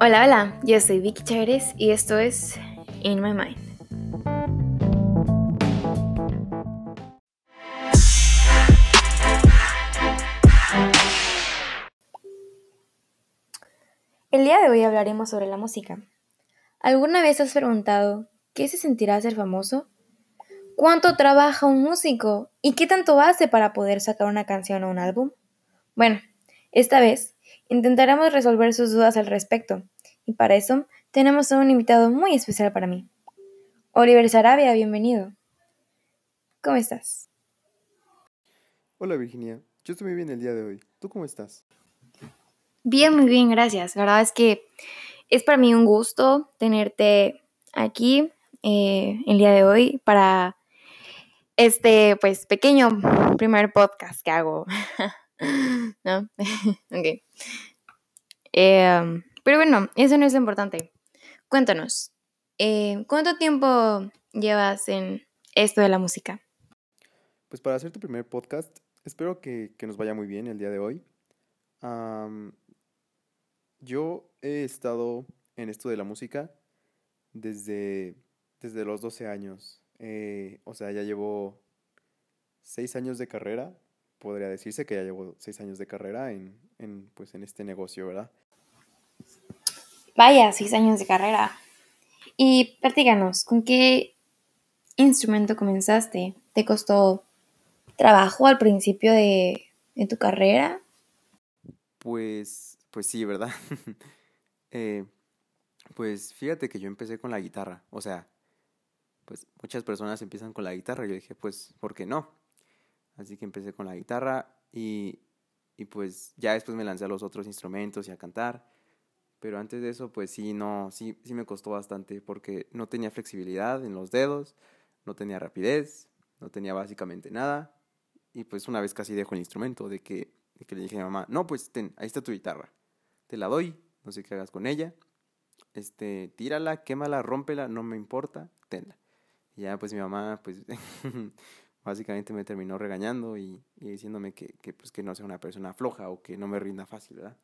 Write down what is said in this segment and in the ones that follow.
Hola, hola, yo soy Vicky Chávez y esto es In My Mind. El día de hoy hablaremos sobre la música. ¿Alguna vez has preguntado qué se sentirá ser famoso? ¿Cuánto trabaja un músico? ¿Y qué tanto hace para poder sacar una canción o un álbum? Bueno, esta vez intentaremos resolver sus dudas al respecto, y para eso tenemos a un invitado muy especial para mí. Oliver Sarabia, bienvenido. ¿Cómo estás? Hola Virginia, yo estoy muy bien el día de hoy. ¿Tú cómo estás? Bien, muy bien, gracias. La verdad es que es para mí un gusto tenerte aquí eh, el día de hoy para este, pues, pequeño primer podcast que hago. ¿No? ok. Em, pero bueno, eso no es importante. Cuéntanos, eh, ¿cuánto tiempo llevas en esto de la música? Pues para hacer tu primer podcast, espero que, nos vaya muy bien el día de hoy. yo he estado en esto de la música desde, desde los 12 años. Eh, o sea, ya llevo 6 años de carrera podría decirse que ya llevo seis años de carrera en, en, pues, en este negocio, ¿verdad? Vaya, seis años de carrera. Y platícanos, ¿con qué instrumento comenzaste? ¿Te costó trabajo al principio de, de tu carrera? Pues, pues sí, ¿verdad? eh, pues fíjate que yo empecé con la guitarra, o sea, pues muchas personas empiezan con la guitarra. Yo dije, pues, ¿por qué no? Así que empecé con la guitarra y, y pues ya después me lancé a los otros instrumentos y a cantar. Pero antes de eso, pues sí, no, sí, sí me costó bastante porque no tenía flexibilidad en los dedos, no tenía rapidez, no tenía básicamente nada. Y pues una vez casi dejo el instrumento de que, de que le dije a mi mamá, no, pues ten, ahí está tu guitarra, te la doy, no sé qué hagas con ella, este, tírala, quémala, rómpela, no me importa, tenla. Y ya pues mi mamá, pues básicamente me terminó regañando y, diciéndome que, que, pues, que no sea una persona floja o que no me rinda fácil, ¿verdad?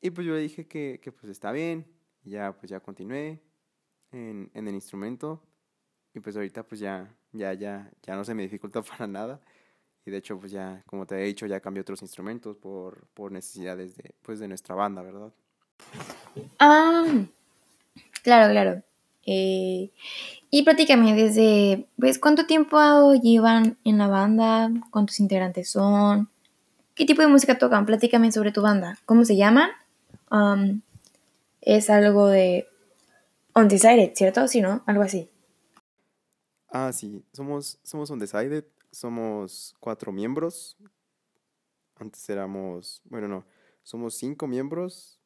Y pues yo le dije que, que pues está bien, y ya pues ya continué en, en, el instrumento y pues ahorita pues ya, ya, ya, ya no se me dificulta para nada y de hecho pues ya, como te he dicho, ya cambié otros instrumentos por, por necesidades de, pues, de nuestra banda, ¿verdad? Ah, claro, claro. Eh, y prácticamente desde, pues, ¿cuánto tiempo llevan en la banda? ¿Cuántos integrantes son? ¿Qué tipo de música tocan? Platícame sobre tu banda. ¿Cómo se llaman? Um, es algo de Undecided, ¿cierto? Sí, ¿no? Algo así. Ah, sí. Somos, somos Undecided. Somos cuatro miembros. Antes éramos, bueno, no. Somos cinco miembros.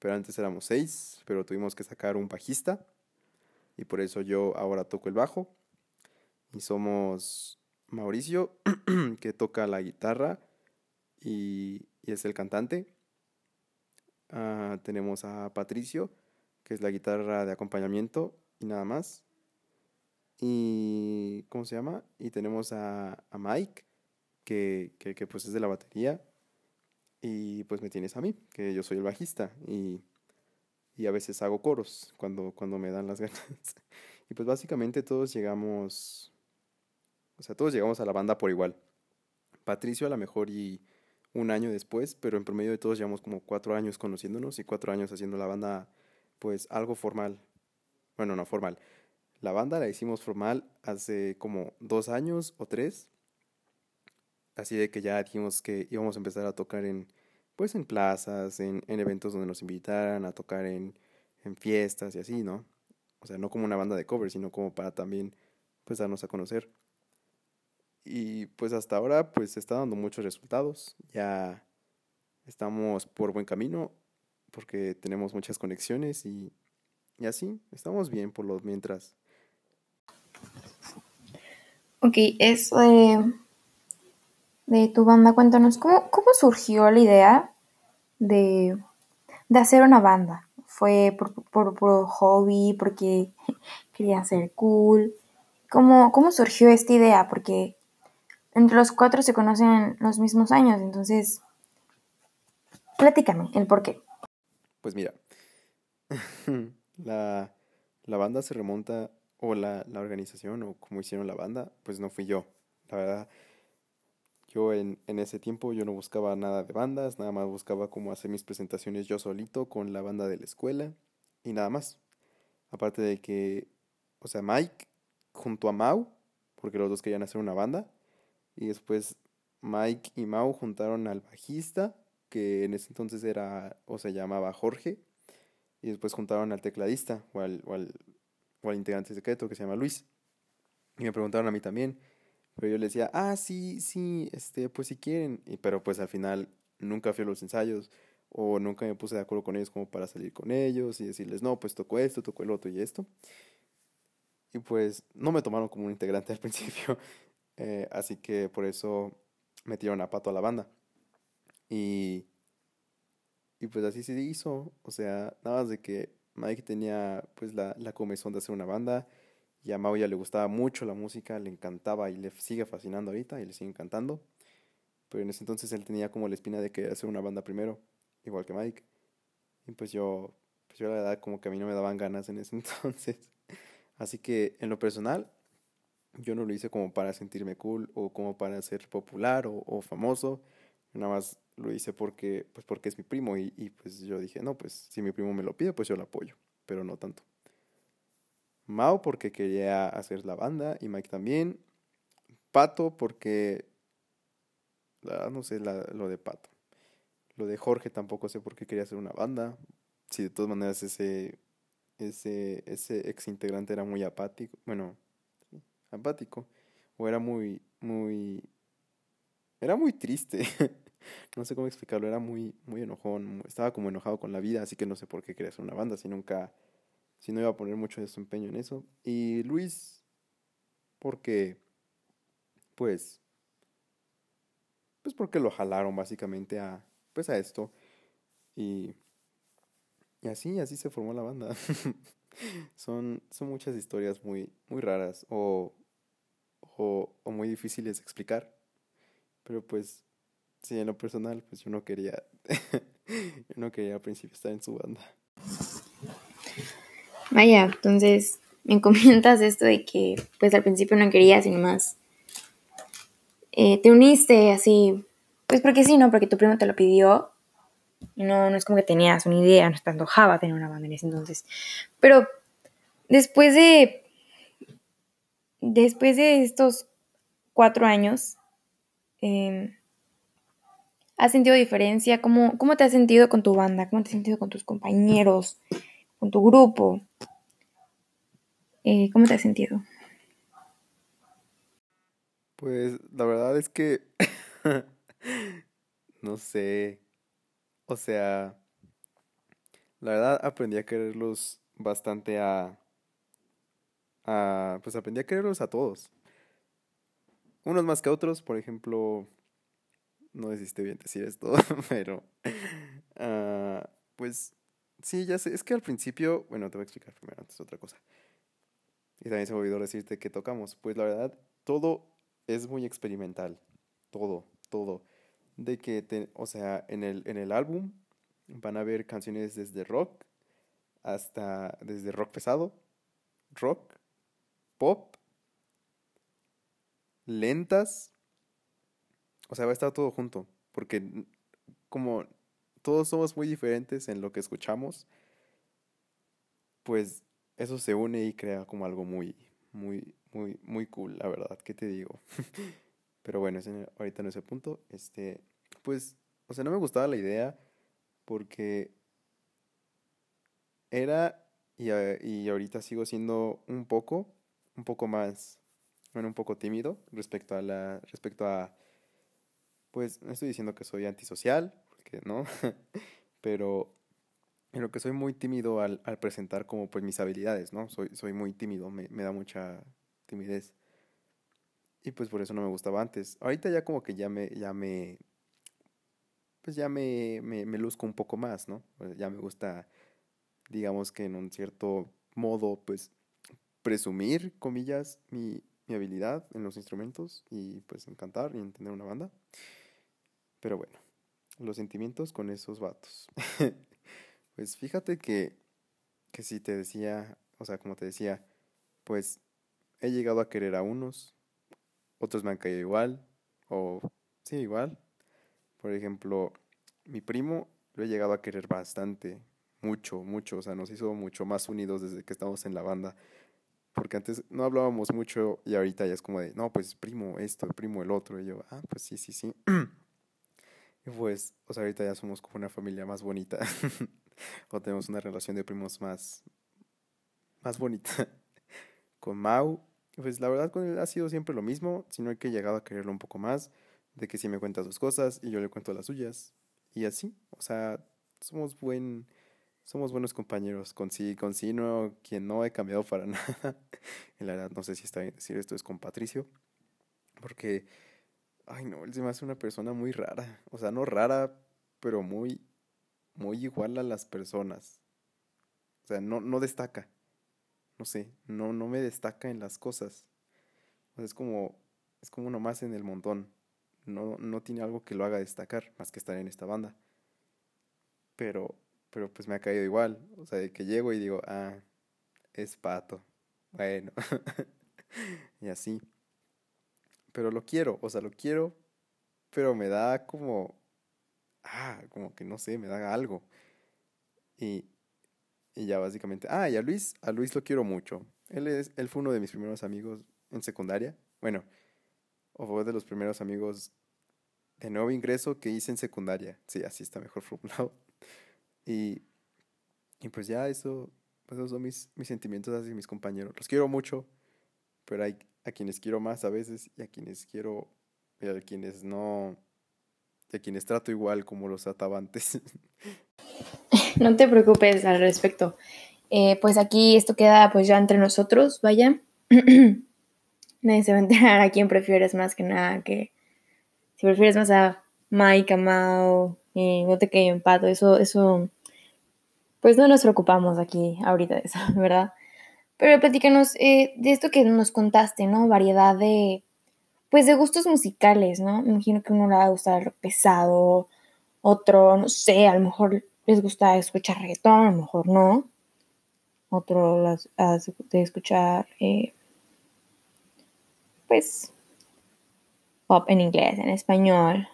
Pero antes éramos seis. Pero tuvimos que sacar un bajista y por eso yo ahora toco el bajo. Y somos Mauricio, que toca la guitarra y, es el cantante. Ah, tenemos a Patricio, que es la guitarra de acompañamiento y nada más. Y, ¿cómo se llama? Y tenemos a, Mike, que, que, pues es de la batería. Y pues me tienes a mí, que yo soy el bajista. Y y a veces hago coros cuando, cuando me dan las ganas. y pues básicamente todos llegamos, o sea, todos llegamos a la banda por igual. Patricio a lo mejor y un año después, pero en promedio de todos llevamos como cuatro años conociéndonos y cuatro años haciendo la banda pues algo formal. Bueno, no formal. La banda la hicimos formal hace como dos años o tres. Así de que ya dijimos que íbamos a empezar a tocar en pues en plazas, en, en eventos donde nos invitaran a tocar en, en, fiestas y así, ¿no? O sea, no como una banda de cover, sino como para también pues darnos a conocer. Y pues hasta ahora pues está dando muchos resultados. Ya estamos por buen camino porque tenemos muchas conexiones y, y así, estamos bien por lo mientras. Ok, eso de de tu banda, cuéntanos, ¿cómo, cómo surgió la idea de, hacer una banda? ¿Fue por, por, hobby, porque querían ser cool? ¿Cómo, ¿Cómo surgió esta idea? Porque entre los cuatro se conocen los mismos años, entonces, platícame el por qué. Pues mira, la, la banda se remonta, o la, la organización, o como hicieron la banda, pues no fui yo. La verdad, yo en, en ese tiempo yo no buscaba nada de bandas, nada más buscaba cómo hacer mis presentaciones yo solito con la banda de la escuela y nada más. Aparte de que, o sea, Mike junto a Mau, porque los dos querían hacer una banda, y después Mike y Mau juntaron al bajista, que en ese entonces era, o se llamaba Jorge, y después juntaron al tecladista, o al, o al, o al integrante secreto que se llama Luis. Y me preguntaron a mí también, pero yo les decía, ah, sí, sí, este, pues si quieren, y, pero pues al final nunca fui a los ensayos, o nunca me puse de acuerdo con ellos como para salir con ellos y decirles, no, pues tocó esto, tocó el otro y esto. Y pues no me tomaron como un integrante al principio, eh, así que por eso metieron a Pato a la banda. Y, y pues así se hizo, o sea, nada más de que Mike tenía pues la, la comezón de hacer una banda y a Mau ya le gustaba mucho la música, le encantaba y le sigue fascinando ahorita y le sigue encantando. Pero en ese entonces él tenía como la espina de querer hacer una banda primero igual que Mike. Y pues yo, pues yo la verdad como que a mí no me daban ganas en ese entonces. Así que en lo personal, yo no lo hice como para sentirme cool o como para ser popular o, famoso. Nada más lo hice porque, pues porque es mi primo y, y pues yo dije, no, pues si mi primo me lo pide, pues yo lo apoyo, pero no tanto. Mao porque quería hacer la banda y Mike también. Pato porque, no sé, lo de Pato. Lo de Jorge tampoco sé por qué quería hacer una banda. Si de todas maneras ese, ese, ese ex integrante era muy apático, bueno, apático, o era muy, muy, era muy triste. no sé cómo explicarlo, era muy, muy enojón, estaba como enojado con la vida, así que no sé por qué quería hacer una banda, si nunca, si no iba a poner mucho desempeño en eso. Y Luis, porque, pues, pues porque lo jalaron básicamente a, pues a esto. Y, y así, así se formó la banda. son, son muchas historias muy, muy raras o, o, o muy difíciles de explicar. Pero pues, sí, en lo personal, pues yo no quería, yo no quería al principio estar en su banda. Vaya, entonces me comentas esto de que pues al principio no querías y más eh, te uniste así pues porque sí, ¿no? Porque tu primo te lo pidió. No, no es como que tenías una idea, no te antojaba tener una banda en ese entonces. Pero después de. Después de estos cuatro años, em, ¿has sentido diferencia? ¿Cómo, ¿Cómo te has sentido con tu banda? ¿Cómo te has sentido con tus compañeros? ¿Con tu grupo? Eh, ¿Cómo te has sentido? Pues la verdad es que no sé. O sea, la verdad aprendí a quererlos bastante a... a pues aprendí a quererlos a todos. Unos más que otros, por ejemplo, no desiste bien decir esto, pero... Uh, pues sí, ya sé, es que al principio, bueno, te voy a explicar primero antes otra cosa. Y también se me olvidó decirte que tocamos. Pues la verdad, todo es muy experimental. Todo, todo de que, o sea, en el, en el álbum van a haber canciones desde rock hasta, desde rock pesado, rock, pop, lentas, o sea, va a estar todo junto, porque como todos somos muy diferentes en lo que escuchamos, pues eso se une y crea como algo muy, muy, muy, muy cool, la verdad, ¿qué te digo? Pero bueno, ahorita no es punto. Este, pues, o sea, no me gustaba la idea porque era y, y ahorita sigo siendo un poco, un poco más, bueno, un poco tímido respecto a la, respecto a, pues, no estoy diciendo que soy antisocial, porque no, pero en lo que soy muy tímido al, al presentar como pues mis habilidades, ¿no? Soy, soy muy tímido, me, me da mucha timidez. Y pues por eso no me gustaba antes. Ahorita ya como que ya me, ya me, pues ya me, me, me luzco un poco más, ¿no? Ya me gusta, digamos que en un cierto modo, pues presumir, comillas, mi, mi habilidad en los instrumentos y pues en cantar y en tener una banda. Pero bueno, los sentimientos con esos vatos. pues fíjate que que si te decía, o sea, como te decía, pues he llegado a querer a unos, otros me han caído igual, o sí, igual. Por ejemplo, mi primo lo he llegado a querer bastante, mucho, mucho, o sea, nos hizo mucho más unidos desde que estamos en la banda. Porque antes no hablábamos mucho y ahorita ya es como de, no, pues primo esto, primo el otro. Y yo, ah, pues sí, sí, sí. y pues, o sea, ahorita ya somos como una familia más bonita. o tenemos una relación de primos más, más bonita. con Mau, pues la verdad con él ha sido siempre lo mismo, sino que he llegado a quererlo un poco más, de que si me cuenta sus cosas y yo le cuento las suyas. Y así, o sea, somos buen somos buenos compañeros. Con sí, con sí, no, quien no he cambiado para nada. en la verdad, no sé si está bien decir esto es con Patricio. Porque, ay no, él se me hace una persona muy rara. O sea, no rara, pero muy, muy igual a las personas. O sea, no, no destaca. No sé, no, no me destaca en las cosas. Es como, es como uno más en el montón. No, no tiene algo que lo haga destacar, más que estar en esta banda. Pero pero pues me ha caído igual. O sea, de que llego y digo, ah, es pato. Bueno. y así. Pero lo quiero, o sea, lo quiero, pero me da como, ah, como que no sé, me da algo. Y, y ya básicamente, ah, y a Luis, a Luis lo quiero mucho. Él, es, él fue uno de mis primeros amigos en secundaria. Bueno, o fue de los primeros amigos de nuevo ingreso que hice en secundaria. Sí, así está mejor formulado. Y, y pues ya eso, pues esos son mis, mis sentimientos hacia mis compañeros. Los quiero mucho, pero hay a quienes quiero más a veces y a quienes quiero, y a quienes no, y a quienes trato igual como los trataba antes. No te preocupes al respecto. Eh, pues aquí esto queda pues ya entre nosotros, vaya. Nadie se va a enterar a quién prefieres más que nada, que si prefieres más a Mike, a Mao, eh, no te quede empato, eso, eso, pues no nos preocupamos aquí ahorita de eso, ¿verdad? Pero platícanos eh, de esto que nos contaste, ¿no? Variedad de, pues de gustos musicales, ¿no? Me imagino que uno le va a gustar pesado, otro, no sé, a lo mejor les gusta escuchar reggaetón, a lo mejor no. Otro las, de escuchar, eh, pues, pop en inglés, en español,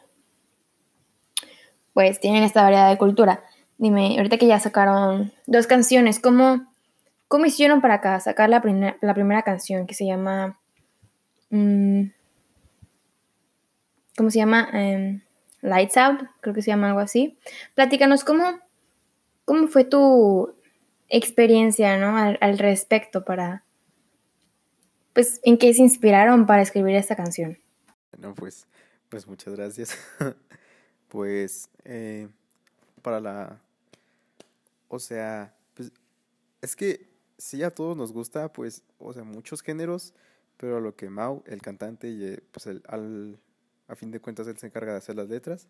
pues tienen esta variedad de cultura. Dime, ahorita que ya sacaron dos canciones, ¿cómo, cómo hicieron para acá sacar la, la primera canción que se llama... Mm, ¿Cómo se llama? Em, Lights Out, creo que se llama algo así. Platícanos cómo, cómo fue tu experiencia ¿no? al, al respecto para... Pues, ¿en qué se inspiraron para escribir esta canción? Bueno, pues, pues muchas gracias. pues eh, para la... O sea, pues es que sí a todos nos gusta, pues, o sea, muchos géneros, pero lo que Mau, el cantante, y eh, pues el, al, a fin de cuentas él se encarga de hacer las letras,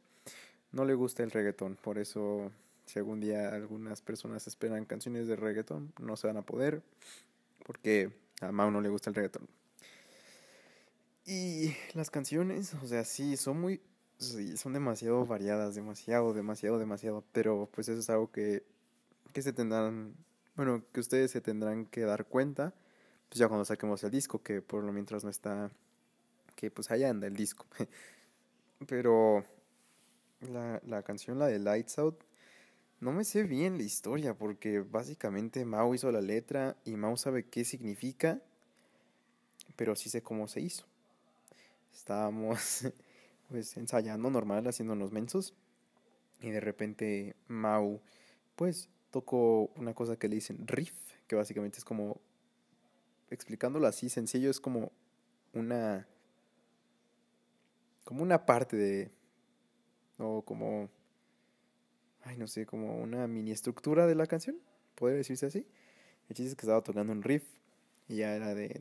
no le gusta el reggaetón, por eso si algún día algunas personas esperan canciones de reggaetón, no se van a poder, porque a Mau no le gusta el reggaetón. Y las canciones, o sea, sí, son muy, Sí, son demasiado variadas, demasiado, demasiado, demasiado. Pero pues eso es algo que, que se tendrán, bueno, que ustedes se tendrán que dar cuenta, pues ya cuando saquemos el disco, que por lo mientras no está, que pues allá anda el disco. Pero la, la canción, la de Lights Out, no me sé bien la historia, porque básicamente Mao hizo la letra y Mao sabe qué significa, pero sí sé cómo se hizo. Estábamos pues ensayando normal, haciéndonos mensos. Y de repente Mau, pues tocó una cosa que le dicen riff, que básicamente es como, explicándolo así sencillo, es como una, como una parte de, o como, ay no sé, como una mini estructura de la canción, podría decirse así. El chiste es que estaba tocando un riff y ya era de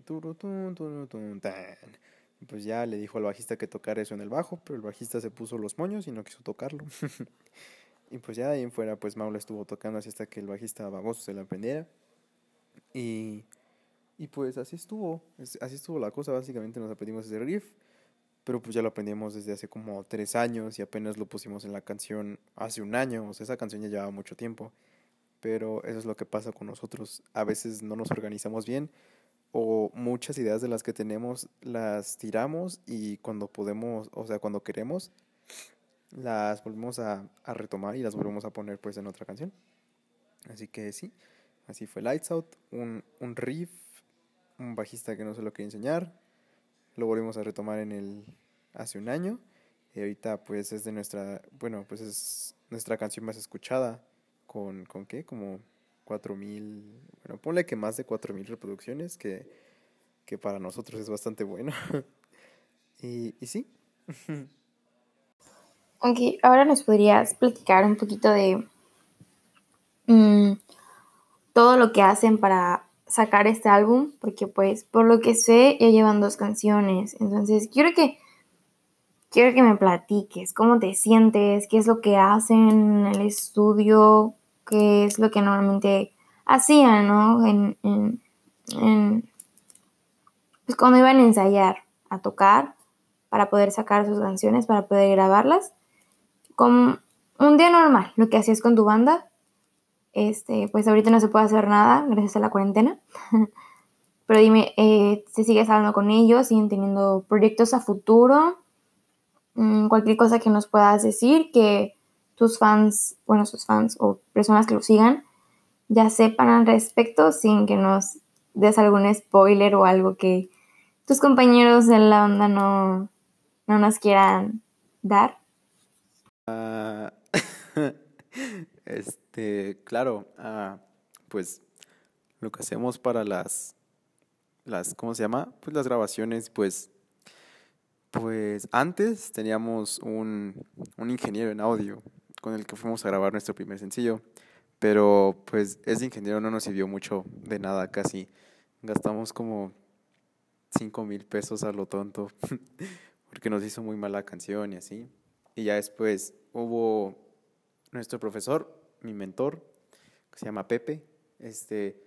pues ya le dijo al bajista que tocara eso en el bajo, pero el bajista se puso los moños y no quiso tocarlo. y pues ya de ahí en fuera, pues Maula estuvo tocando así hasta que el bajista baboso se la aprendiera. Y, y pues así estuvo, así estuvo la cosa, básicamente nos aprendimos ese riff, pero pues ya lo aprendimos desde hace como tres años y apenas lo pusimos en la canción hace un año, o sea, esa canción ya llevaba mucho tiempo, pero eso es lo que pasa con nosotros. A veces no nos organizamos bien o muchas ideas de las que tenemos las tiramos y cuando podemos, o sea, cuando queremos, las volvemos a, a retomar y las volvemos a poner pues en otra canción. Así que sí, así fue Lights Out, un, un riff, un bajista que no se lo quería enseñar, lo volvimos a retomar en el hace un año y ahorita pues es de nuestra, bueno, pues es nuestra canción más escuchada con, ¿con qué? Como cuatro mil, bueno, ponle que más de cuatro mil reproducciones, que, que para nosotros es bastante bueno. y, y sí. Ok, ahora nos podrías platicar un poquito de mm, todo lo que hacen para sacar este álbum, porque pues por lo que sé ya llevan dos canciones, entonces quiero que quiero que me platiques cómo te sientes, qué es lo que hacen en el estudio, qué es lo que normalmente hacían, ¿no? En, en, pues cuando iban a ensayar, a tocar, para poder sacar sus canciones, para poder grabarlas como un día normal, lo que hacías con tu banda. Este, pues ahorita no se puede hacer nada gracias a la cuarentena. Pero dime, eh, ¿se sigues hablando con ellos? ¿Siguen teniendo proyectos a futuro? Mm, cualquier cosa que nos puedas decir, que tus fans, bueno, sus fans o personas que lo sigan, ya sepan al respecto sin que nos des algún spoiler o algo que tus compañeros de la banda no, no nos quieran dar. Ah, este, claro, ah, pues lo que hacemos para las, las, ¿cómo se llama? Pues las grabaciones, pues, pues antes teníamos un, un ingeniero en audio con el que fuimos a grabar nuestro primer sencillo, pero pues ese ingeniero no nos sirvió mucho de nada casi. Gastamos como 5 mil pesos a lo tonto porque nos hizo muy mala canción y así. Y ya después hubo nuestro profesor, mi mentor, que se llama Pepe, este,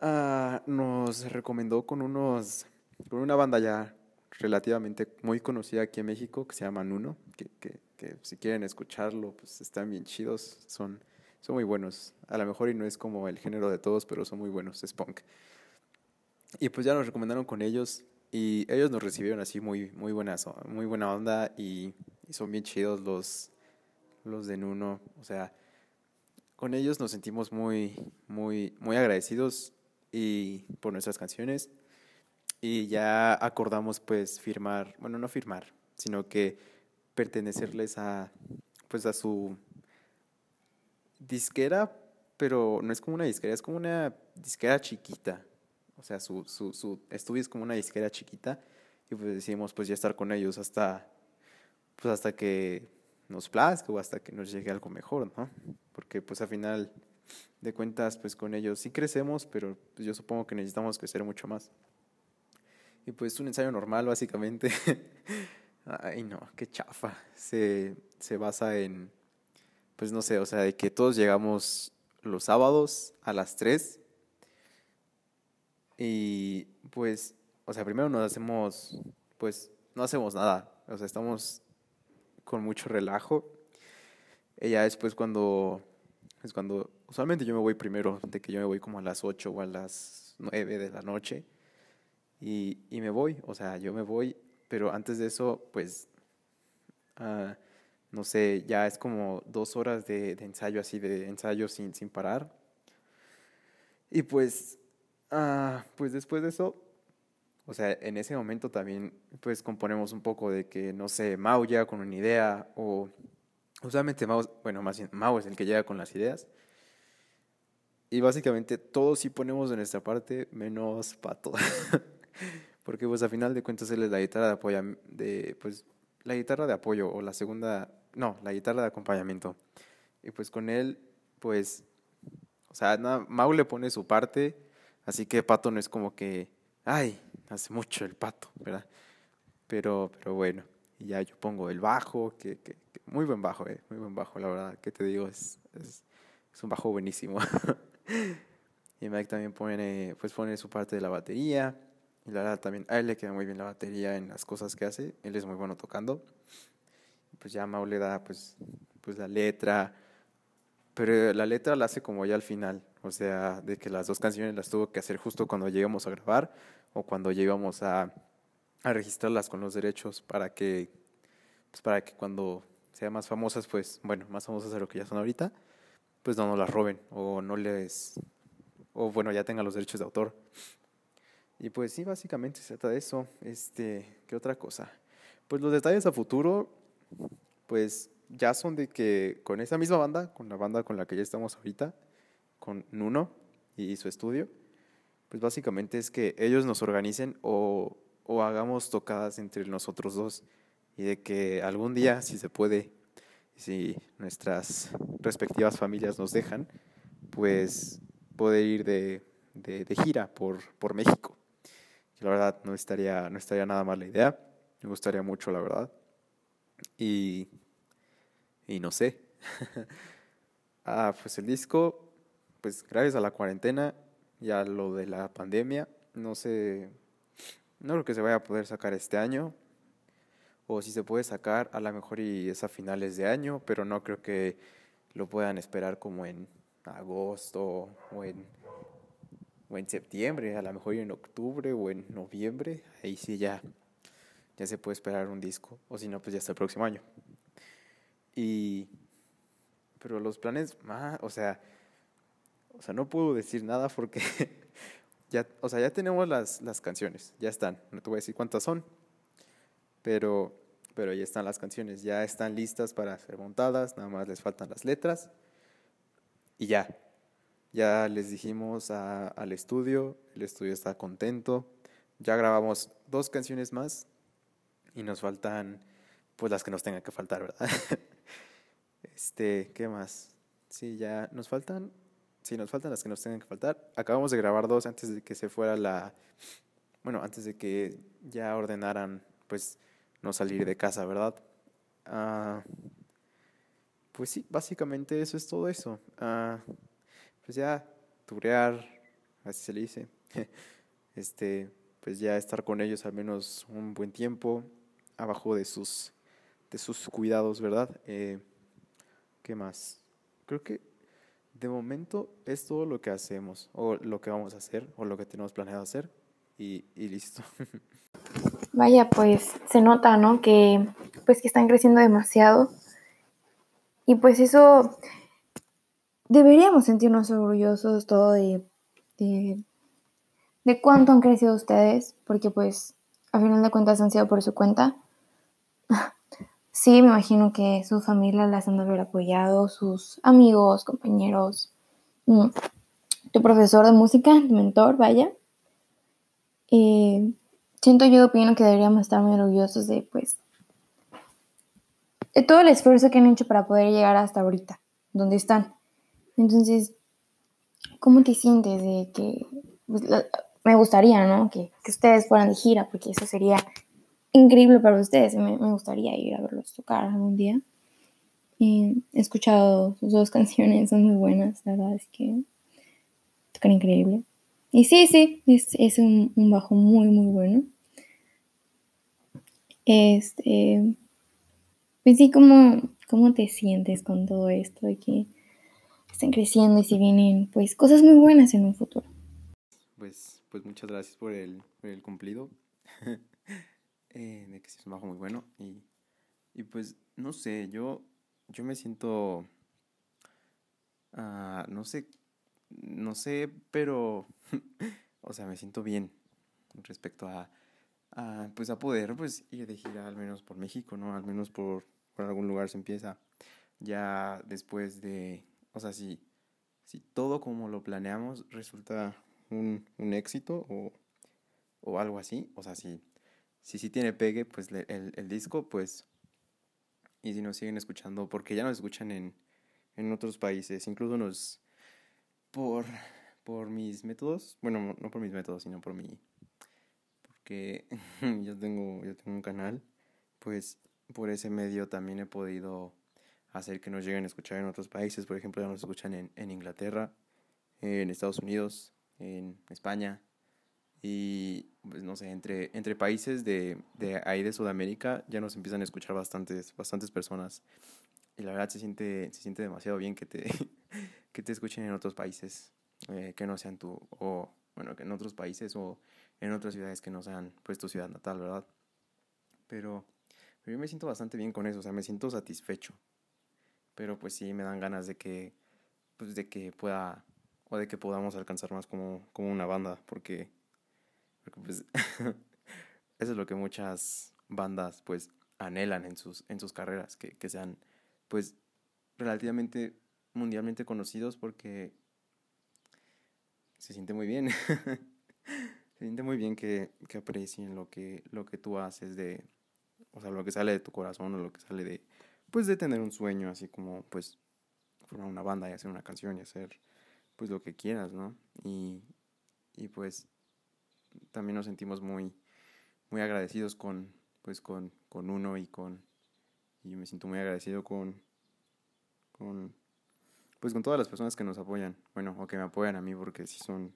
ah, nos recomendó con unos, con una banda ya relativamente muy conocida aquí en México que se llama Nuno, que, si quieren escucharlo, pues están bien chidos, son, son muy buenos. A lo mejor y no es como el género de todos, pero son muy buenos, es punk. Y pues ya nos recomendaron con ellos y ellos nos recibieron así muy, muy, buena, muy buena onda y y son bien chidos los, los de Nuno. O sea, con ellos nos sentimos muy, muy, muy agradecidos y por nuestras canciones. Y ya acordamos pues firmar, bueno, no firmar, sino que pertenecerles a pues a su disquera, pero no es como una disquera, es como una disquera chiquita. O sea, su, su, su estudio es como una disquera chiquita y pues decidimos pues ya estar con ellos hasta pues hasta que nos plazca o hasta que nos llegue algo mejor, ¿no? Porque pues a final de cuentas pues con ellos sí crecemos, pero pues, yo supongo que necesitamos crecer mucho más. Y pues un ensayo normal básicamente, ay no, qué chafa, se, se basa en, pues no sé, o sea, de que todos llegamos los sábados a las 3 y pues, o sea, primero nos hacemos, pues no hacemos nada, o sea, estamos con mucho relajo. Ella después cuando, es cuando, usualmente yo me voy primero, de que yo me voy como a las 8 o a las 9 de la noche y, y me voy, o sea, yo me voy, pero antes de eso, pues, uh, no sé, ya es como dos horas de, de, ensayo así, de ensayo sin, sin parar. Y pues, uh, pues después de eso, o sea, en ese momento también pues componemos un poco de que, no sé, Mau llega con una idea o usualmente Mau, bueno, más bien Mau es el que llega con las ideas. Y básicamente todos sí ponemos de nuestra parte menos Pato. Porque pues a final de cuentas él es la guitarra de apoyo, de, pues la guitarra de apoyo o la segunda, no, la guitarra de acompañamiento. Y pues con él, pues, o sea, Mau le pone su parte, así que Pato no es como que, ay, hace mucho el pato, ¿verdad? Pero, pero bueno, ya yo pongo el bajo, que, que, muy buen bajo, eh, muy buen bajo, la verdad, que te digo, es, es, es un bajo buenísimo. y Mike también pone, pues pone su parte de la batería, y la verdad también a él le queda muy bien la batería en las cosas que hace, él es muy bueno tocando. Pues ya Mau le da pues, pues la letra, pero la letra la hace como ya al final, o sea, de que las dos canciones las tuvo que hacer justo cuando llegamos a grabar o cuando llegamos a, a registrarlas con los derechos para que, pues para que cuando sean más famosas, pues, bueno, más famosas de lo que ya son ahorita, pues no nos las roben o no les, o bueno, ya tengan los derechos de autor. Y pues sí, básicamente se trata de eso. Este, ¿qué otra cosa? Pues los detalles a futuro, pues ya son de que con esa misma banda, con la banda con la que ya estamos ahorita, con Nuno y su estudio, pues básicamente es que ellos nos organicen o, o hagamos tocadas entre nosotros dos y de que algún día, si se puede, si nuestras respectivas familias nos dejan, pues poder ir de, de, gira por, por México. La verdad no estaría, no estaría nada mal la idea, me gustaría mucho, la verdad. Y y no sé. ah, pues el disco, pues gracias a la cuarentena y a lo de la pandemia, no sé, no creo que se vaya a poder sacar este año. O si se puede sacar, a lo mejor y es a finales de año, pero no creo que lo puedan esperar como en agosto o en, o en septiembre, a lo mejor en octubre o en noviembre. Ahí sí ya, ya se puede esperar un disco, o si no, pues ya hasta el próximo año. Y, pero los planes, ah, o sea, o sea, no puedo decir nada porque ya, o sea, ya tenemos las, las canciones, ya están. No te voy a decir cuántas son, pero, pero ya están las canciones, ya están listas para ser montadas, nada más les faltan las letras y ya. Ya les dijimos a, al estudio, el estudio está contento, ya grabamos dos canciones más y nos faltan pues las que nos tengan que faltar, ¿verdad? Este, ¿qué más? Sí, ya nos faltan, sí, nos faltan las que nos tengan que faltar. Acabamos de grabar dos antes de que se fuera la, bueno, antes de que ya ordenaran, pues, no salir de casa, ¿verdad? Ah, pues sí, básicamente eso es todo eso. Ah, pues ya, turear, así se le dice. Este, pues ya estar con ellos al menos un buen tiempo, abajo de sus, de sus cuidados, ¿verdad? Eh, ¿Qué más? Creo que de momento es todo lo que hacemos, o lo que vamos a hacer, o lo que tenemos planeado hacer, y, listo. Vaya, pues se nota, ¿no? Que pues que están creciendo demasiado. Y pues eso deberíamos sentirnos orgullosos todo de, de, de cuánto han crecido ustedes, porque pues a final de cuentas han sido por su cuenta. Sí, me imagino que su familia las han de haber apoyado, sus amigos, compañeros, mm, tu profesor de música, tu mentor, vaya. Eh, siento yo, opino que deberíamos estar muy orgullosos de, pues, de todo el esfuerzo que han hecho para poder llegar hasta ahorita, donde están. Entonces, ¿cómo te sientes de que, pues, me gustaría, ¿no? Que, que ustedes fueran de gira, porque eso sería increíble para ustedes. Me, gustaría ir a verlos tocar algún día. he escuchado sus dos canciones, son muy buenas, la verdad es que tocan increíble. Y sí, sí, es, es un, un, bajo muy, muy bueno. Este, pues sí, ¿cómo, ¿cómo te sientes con todo esto de que están creciendo y si vienen pues cosas muy buenas en un futuro? Pues, pues muchas gracias por el, por el cumplido. eh, de que sí es un bajo muy bueno. Y, y pues, no sé, yo, yo me siento, uh, no sé, no sé, pero, o sea, me siento bien respecto a, a, pues a poder, pues, ir de gira al menos por México, ¿no? Al menos por, por algún lugar se empieza. Ya después de, o sea, si, si todo como lo planeamos resulta un, un éxito o, o algo así, o sea, si si sí tiene pegue, pues el, el, disco, pues, y si nos siguen escuchando, porque ya nos escuchan en, en otros países, incluso nos, por, por mis métodos, bueno, no por mis métodos, sino por mi, porque yo tengo, yo tengo un canal, pues por ese medio también he podido hacer que nos lleguen a escuchar en otros países, por ejemplo, ya nos escuchan en, en Inglaterra, en Estados Unidos, en España, y pues no sé, entre, entre países de, de ahí de Sudamérica ya nos empiezan a escuchar bastantes, bastantes personas. Y la verdad se siente, se siente demasiado bien que te, que te escuchen en otros países eh, que no sean tu, o bueno, que en otros países o en otras ciudades que no sean pues tu ciudad natal, ¿verdad? Pero, pero yo me siento bastante bien con eso, o sea, me siento satisfecho. Pero pues sí me dan ganas de que, pues de que pueda, o de que podamos alcanzar más como, como una banda, porque, porque pues eso es lo que muchas bandas pues anhelan en sus, en sus carreras, que, que sean pues relativamente mundialmente conocidos porque se siente muy bien. se siente muy bien que, que, aprecien lo que, lo que tú haces de, o sea, lo que sale de tu corazón o lo que sale de, pues de tener un sueño, así como, pues, formar una banda y hacer una canción y hacer, pues, lo que quieras, ¿no? Y, y pues, también nos sentimos muy, muy agradecidos con, pues, con, con uno y con, y me siento muy agradecido con, con pues con todas las personas que nos apoyan, bueno, o que me apoyan a mí porque sí son,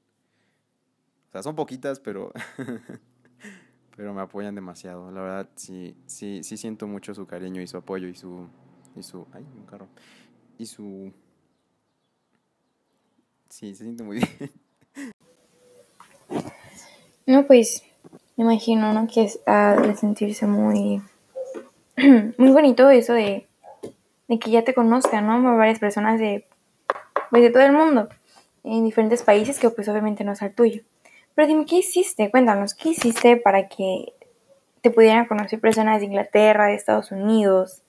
o sea, son poquitas, pero, pero me apoyan demasiado. La verdad, sí, sí, sí siento mucho su cariño y su apoyo y su, y su, ay, un carro, y su, sí, se siente muy bien. No, pues, me imagino, ¿no? Que es ha de sentirse muy, muy bonito eso de, de que ya te conozcan, ¿no? Varias personas de pues de todo el mundo, en diferentes países que pues obviamente no es el tuyo. Pero dime, ¿qué hiciste? Cuéntanos, ¿qué hiciste para que te pudieran conocer personas de Inglaterra, de Estados Unidos,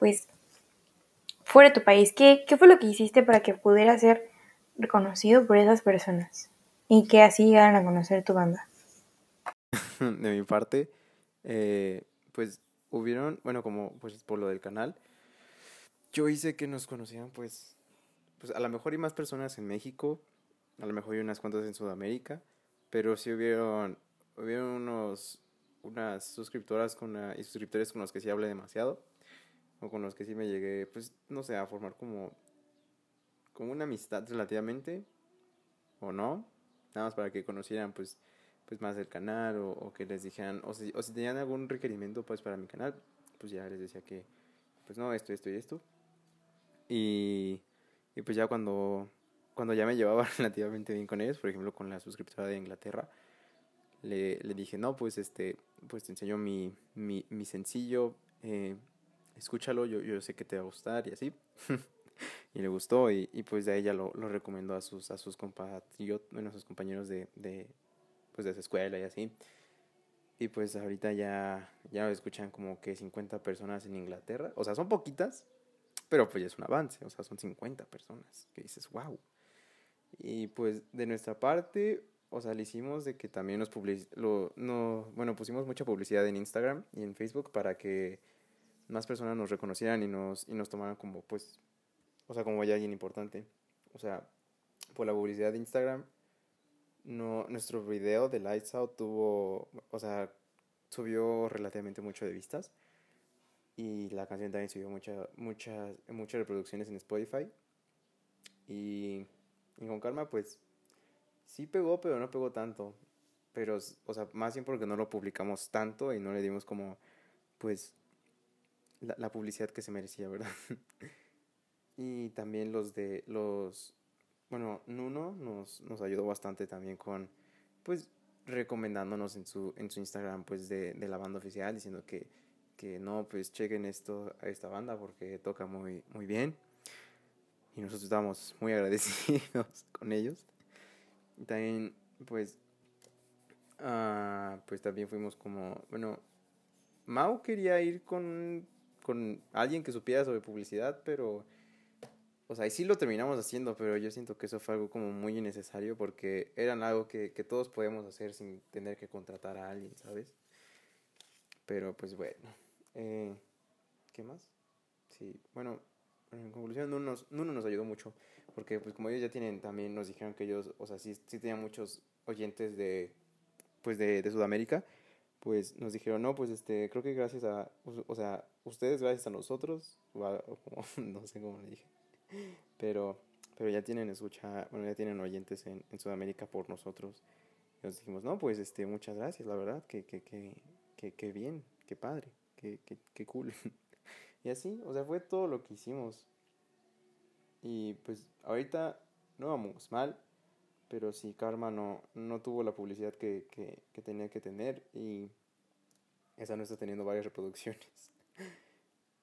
pues fuera de tu país? ¿Qué, qué fue lo que hiciste para que pudiera ser reconocido por esas personas y que así llegaran a conocer tu banda? De mi parte, eh, pues hubieron, bueno, como pues por lo del canal, yo hice que nos conocieran pues pues a lo mejor hay más personas en México, a lo mejor hay unas cuantas en Sudamérica, pero sí hubieron, hubieron unos, unas suscriptoras con y suscriptores con los que sí hablé demasiado, o con los que sí me llegué, pues no sé, a formar como, como una amistad relativamente, o no, nada más para que conocieran pues, pues más el canal, o, o que les dijeran, o si, o si tenían algún requerimiento pues para mi canal, pues ya les decía que, pues no, esto, esto y esto. Y y pues ya cuando, cuando ya me llevaba relativamente bien con ellos, por ejemplo con la suscriptora de Inglaterra, le, le dije, no, pues este, pues te enseño mi, mi, mi sencillo, eh, escúchalo, yo, yo sé que te va a gustar y así. y le gustó y, y pues de ella lo, lo recomendó a sus, a sus compatriotas, bueno, a sus compañeros de, de, pues de esa escuela y así. Y pues ahorita ya, ya lo escuchan como que 50 personas en Inglaterra. O sea, son poquitas, pero pues ya es un avance, o sea, son 50 personas que dices, wow. Y pues de nuestra parte, o sea, le hicimos de que también nos lo no, bueno, pusimos mucha publicidad en Instagram y en Facebook para que más personas nos reconocieran y nos, y nos tomaran como, pues, o sea, como ya alguien importante. O sea, por la publicidad de Instagram, no, nuestro video de Lights Out tuvo, o sea, subió relativamente mucho de vistas. Y la canción también subió muchas muchas muchas reproducciones en Spotify. Y, y, con Karma pues sí pegó pero no pegó tanto. Pero o sea más bien porque no lo publicamos tanto y no le dimos como pues la, la publicidad que se merecía verdad y también los de los bueno Nuno nos, nos ayudó bastante también con pues recomendándonos en su en su Instagram pues de, de la banda oficial diciendo que que no, pues chequen esto a esta banda porque toca muy, muy bien. Y nosotros estamos muy agradecidos con ellos. Y también, pues, uh, pues también fuimos como, bueno, Mau quería ir con, con alguien que supiera sobre publicidad, pero, o sea, y sí lo terminamos haciendo, pero yo siento que eso fue algo como muy innecesario porque eran algo que, que todos podemos hacer sin tener que contratar a alguien, ¿sabes? Pero pues bueno. Eh, ¿Qué más? Sí, bueno, en conclusión, no nos, nos ayudó mucho, porque pues como ellos ya tienen, también nos dijeron que ellos, o sea, sí, sí tenían muchos oyentes de, pues de, de Sudamérica, pues nos dijeron, no, pues este, creo que gracias a, o sea, ustedes gracias a nosotros, o, como, no sé cómo le dije, pero, pero ya tienen escucha, bueno, ya tienen oyentes en, en Sudamérica por nosotros. Y nos dijimos, no, pues este, muchas gracias, la verdad, que, que, que, que, que bien, que padre qué, qué, cool. y así, o sea, fue todo lo que hicimos. Y pues ahorita no vamos mal, pero sí, Karma no, no tuvo la publicidad que, que, que tenía que tener y esa no está teniendo varias reproducciones.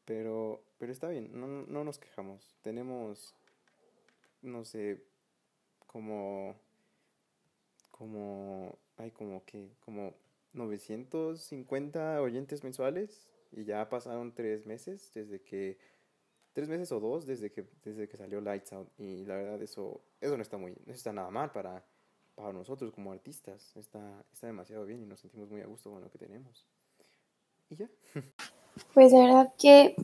Pero, pero está bien, no, no nos quejamos. Tenemos, no sé, como, como, hay como que, como 950 oyentes mensuales y ya pasaron tres meses desde que tres meses o dos desde que desde que salió Lights Out y la verdad eso eso no está muy no está nada mal para para nosotros como artistas está está demasiado bien y nos sentimos muy a gusto con lo que tenemos y ya pues la verdad que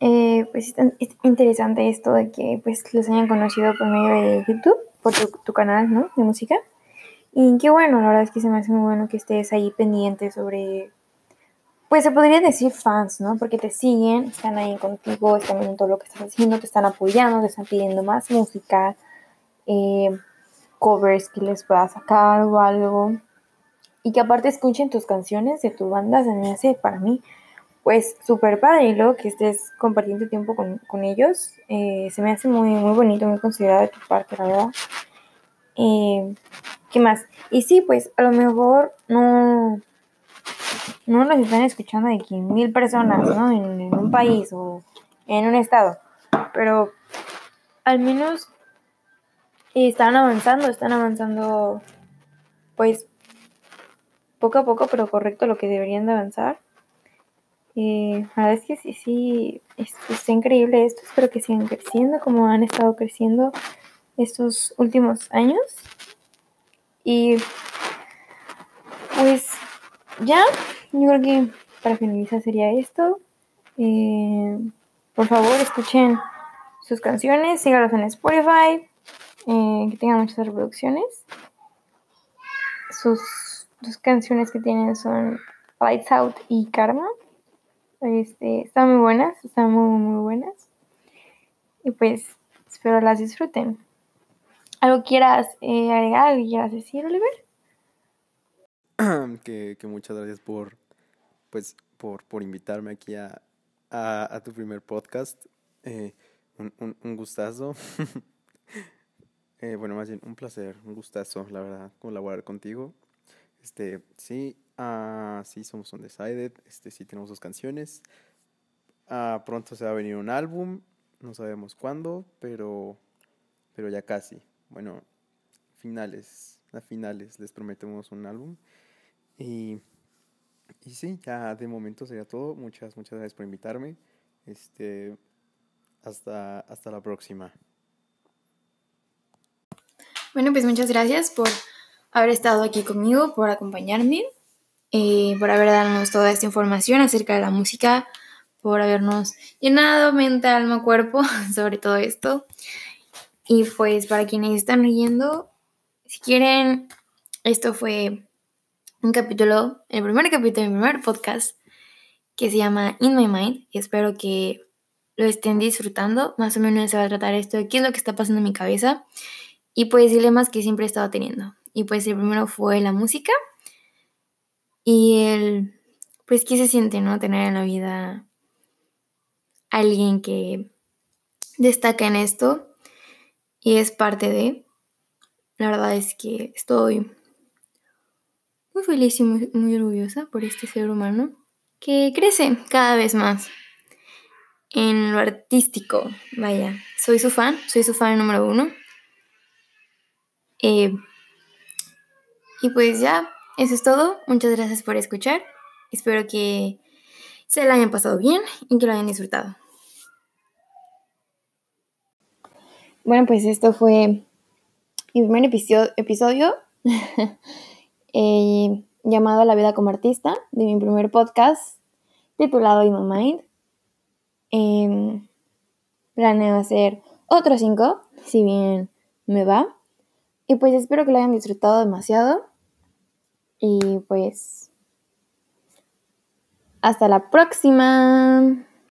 eh, pues es interesante esto de que pues los hayan conocido por medio de YouTube por tu, canal no de música y qué bueno la verdad es que se me hace muy bueno que estés ahí pendiente sobre pues se podría decir fans, ¿no? Porque te siguen, están ahí contigo, están viendo todo lo que estás haciendo, te están apoyando, te están pidiendo más música, eh, covers que les puedas sacar o algo. Y que aparte escuchen tus canciones de tu banda, se me hace para mí, pues súper padre. Y luego que estés compartiendo tiempo con, con ellos, eh, se me hace muy, muy bonito, muy considerado de tu parte, la verdad. Eh, ¿Qué más? Y sí, pues a lo mejor no no nos están escuchando de que mil personas, ¿no? En, un país o en un estado. Pero al menos están avanzando, están avanzando, pues, poco a poco, pero correcto lo que deberían de avanzar. Eh, la verdad es que sí, sí, es, es increíble esto. Espero que sigan creciendo como han estado creciendo estos últimos años. Y pues ya, yo creo que para finalizar sería esto. Eh, por favor, escuchen sus canciones, sígalos en Spotify, eh, que tengan muchas reproducciones. Sus dos canciones que tienen son Lights Out y Karma. Este, están muy buenas, están muy, muy buenas. Y pues espero las disfruten. ¿Algo quieras eh, agregar? ¿Algo quieras decir, Oliver? que, que, muchas gracias por, pues, por, por invitarme aquí a, a, tu primer podcast. Eh, un, un, un, gustazo. eh, bueno, más bien un placer, un gustazo, la verdad, colaborar contigo. Este, sí, uh, sí, somos Undecided. Este, sí, tenemos dos canciones. Uh, pronto se va a venir un álbum. No sabemos cuándo, pero, pero ya casi. Bueno, finales, a finales les prometemos un álbum. Y, y sí, ya de momento sería todo. Muchas, muchas gracias por invitarme. Este, hasta, hasta la próxima. Bueno, pues muchas gracias por haber estado aquí conmigo, por acompañarme, eh, por haber dado toda esta información acerca de la música, por habernos llenado mente, alma, cuerpo sobre todo esto. Y pues para quienes están leyendo, si quieren, esto fue un capítulo, el primer capítulo de mi primer podcast, que se llama In My Mind, y espero que lo estén disfrutando. Más o menos se va a tratar esto de qué es lo que está pasando en mi cabeza y pues dilemas que siempre he estado teniendo. Y pues el primero fue la música y el, pues qué se siente, ¿no? Tener en la vida alguien que destaca en esto y es parte de. La verdad es que estoy muy feliz y muy, muy, orgullosa por este ser humano que crece cada vez más en lo artístico. Vaya, soy su fan, soy su fan número uno. Eh, y pues ya, eso es todo. Muchas gracias por escuchar. Espero que se la hayan pasado bien y que lo hayan disfrutado. Bueno, pues esto fue mi primer episodio, episodio eh, llamado La vida como artista, de mi primer podcast titulado In My Mind. Eh, planeo hacer otros cinco, si bien me va. Y pues espero que lo hayan disfrutado demasiado. Y pues hasta la próxima.